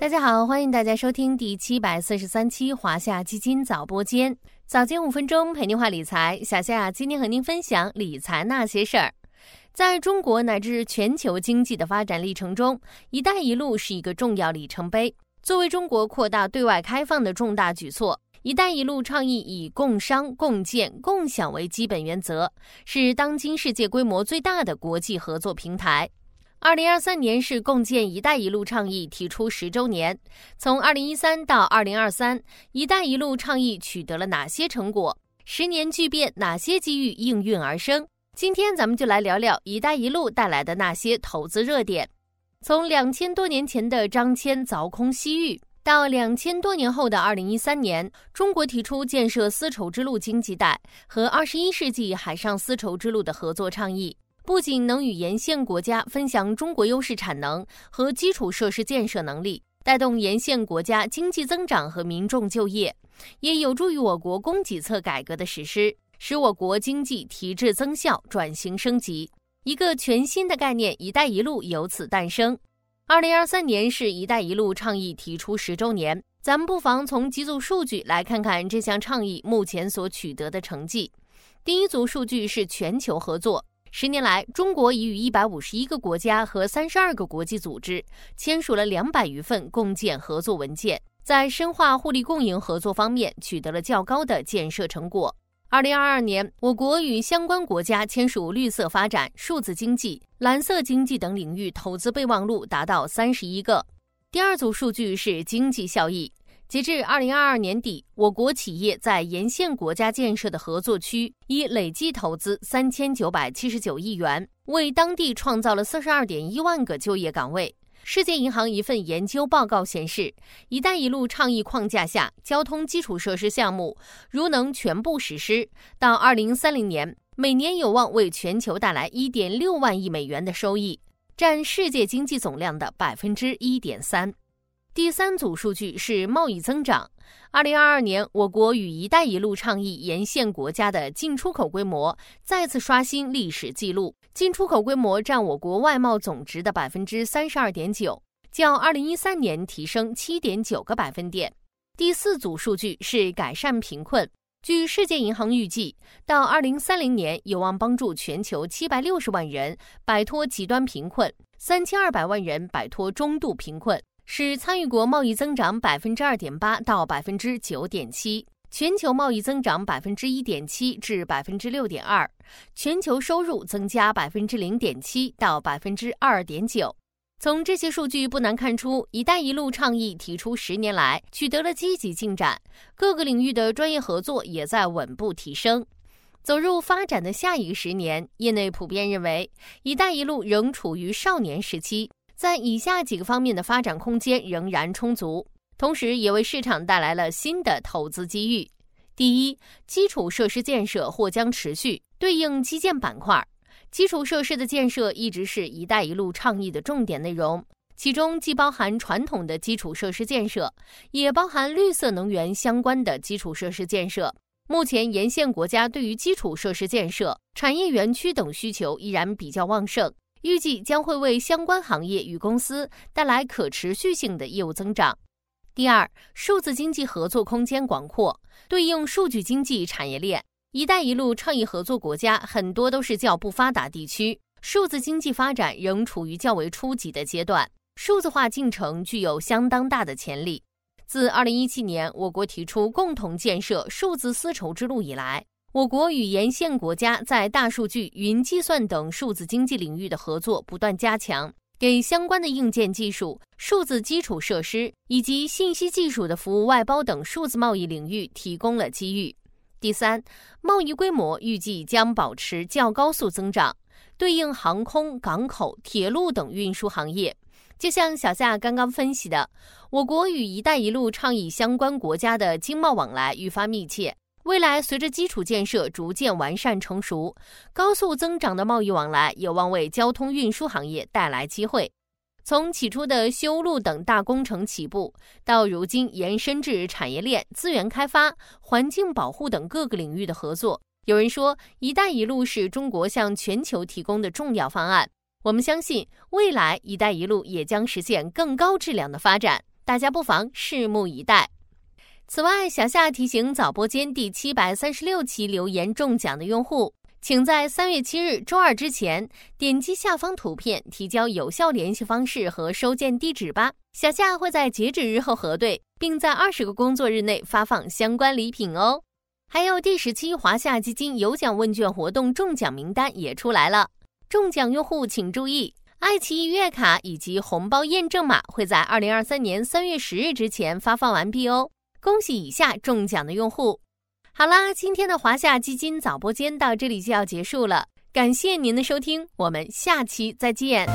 大家好，欢迎大家收听第七百四十三期华夏基金早播间，早间五分钟陪您话理财。小夏今天和您分享理财那些事儿。在中国乃至全球经济的发展历程中，“一带一路”是一个重要里程碑。作为中国扩大对外开放的重大举措，“一带一路”倡议以共商、共建、共享为基本原则，是当今世界规模最大的国际合作平台。二零二三年是共建“一带一路”倡议提出十周年。从二零一三到二零二三，“一带一路”倡议取得了哪些成果？十年巨变，哪些机遇应运而生？今天咱们就来聊聊“一带一路”带来的那些投资热点。从两千多年前的张骞凿空西域，到两千多年后的二零一三年，中国提出建设丝绸之路经济带和二十一世纪海上丝绸之路的合作倡议。不仅能与沿线国家分享中国优势产能和基础设施建设能力，带动沿线国家经济增长和民众就业，也有助于我国供给侧改革的实施，使我国经济提质增效、转型升级。一个全新的概念“一带一路”由此诞生。二零二三年是一带一路倡议提出十周年，咱们不妨从几组数据来看看这项倡议目前所取得的成绩。第一组数据是全球合作。十年来，中国已与一百五十一个国家和三十二个国际组织签署了两百余份共建合作文件，在深化互利共赢合作方面取得了较高的建设成果。二零二二年，我国与相关国家签署绿色发展、数字经济、蓝色经济等领域投资备忘录达到三十一个。第二组数据是经济效益。截至二零二二年底，我国企业在沿线国家建设的合作区已累计投资三千九百七十九亿元，为当地创造了四十二点一万个就业岗位。世界银行一份研究报告显示，“一带一路”倡议框架下，交通基础设施项目如能全部实施，到二零三零年，每年有望为全球带来一点六万亿美元的收益，占世界经济总量的百分之一点三。第三组数据是贸易增长。二零二二年，我国与“一带一路”倡议沿线国家的进出口规模再次刷新历史记录，进出口规模占我国外贸总值的百分之三十二点九，较二零一三年提升七点九个百分点。第四组数据是改善贫困。据世界银行预计，到二零三零年，有望帮助全球七百六十万人摆脱极端贫困，三千二百万人摆脱中度贫困。使参与国贸易增长百分之二点八到百分之九点七，全球贸易增长百分之一点七至百分之六点二，全球收入增加百分之零点七到百分之二点九。从这些数据不难看出，“一带一路”倡议提出十年来取得了积极进展，各个领域的专业合作也在稳步提升。走入发展的下一个十年，业内普遍认为，“一带一路”仍处于少年时期。在以下几个方面的发展空间仍然充足，同时也为市场带来了新的投资机遇。第一，基础设施建设或将持续对应基建板块。基础设施的建设一直是一带一路倡议的重点内容，其中既包含传统的基础设施建设，也包含绿色能源相关的基础设施建设。目前，沿线国家对于基础设施建设、产业园区等需求依然比较旺盛。预计将会为相关行业与公司带来可持续性的业务增长。第二，数字经济合作空间广阔，对应数据经济产业链。“一带一路”倡议合作国家很多都是较不发达地区，数字经济发展仍处于较为初级的阶段，数字化进程具有相当大的潜力。自2017年我国提出共同建设数字丝绸之路以来，我国与沿线国家在大数据、云计算等数字经济领域的合作不断加强，给相关的硬件技术、数字基础设施以及信息技术的服务外包等数字贸易领域提供了机遇。第三，贸易规模预计将保持较高速增长，对应航空、港口、铁路等运输行业。就像小夏刚刚分析的，我国与“一带一路”倡议相关国家的经贸往来愈发密切。未来，随着基础建设逐渐完善成熟，高速增长的贸易往来有望为交通运输行业带来机会。从起初的修路等大工程起步，到如今延伸至产业链、资源开发、环境保护等各个领域的合作，有人说“一带一路”是中国向全球提供的重要方案。我们相信，未来“一带一路”也将实现更高质量的发展。大家不妨拭目以待。此外，小夏提醒早播间第七百三十六期留言中奖的用户，请在三月七日周二之前点击下方图片提交有效联系方式和收件地址吧。小夏会在截止日后核对，并在二十个工作日内发放相关礼品哦。还有第十期华夏基金有奖问卷活动中奖名单也出来了，中奖用户请注意，爱奇艺月卡以及红包验证码会在二零二三年三月十日之前发放完毕哦。恭喜以下中奖的用户！好啦，今天的华夏基金早播间到这里就要结束了，感谢您的收听，我们下期再见。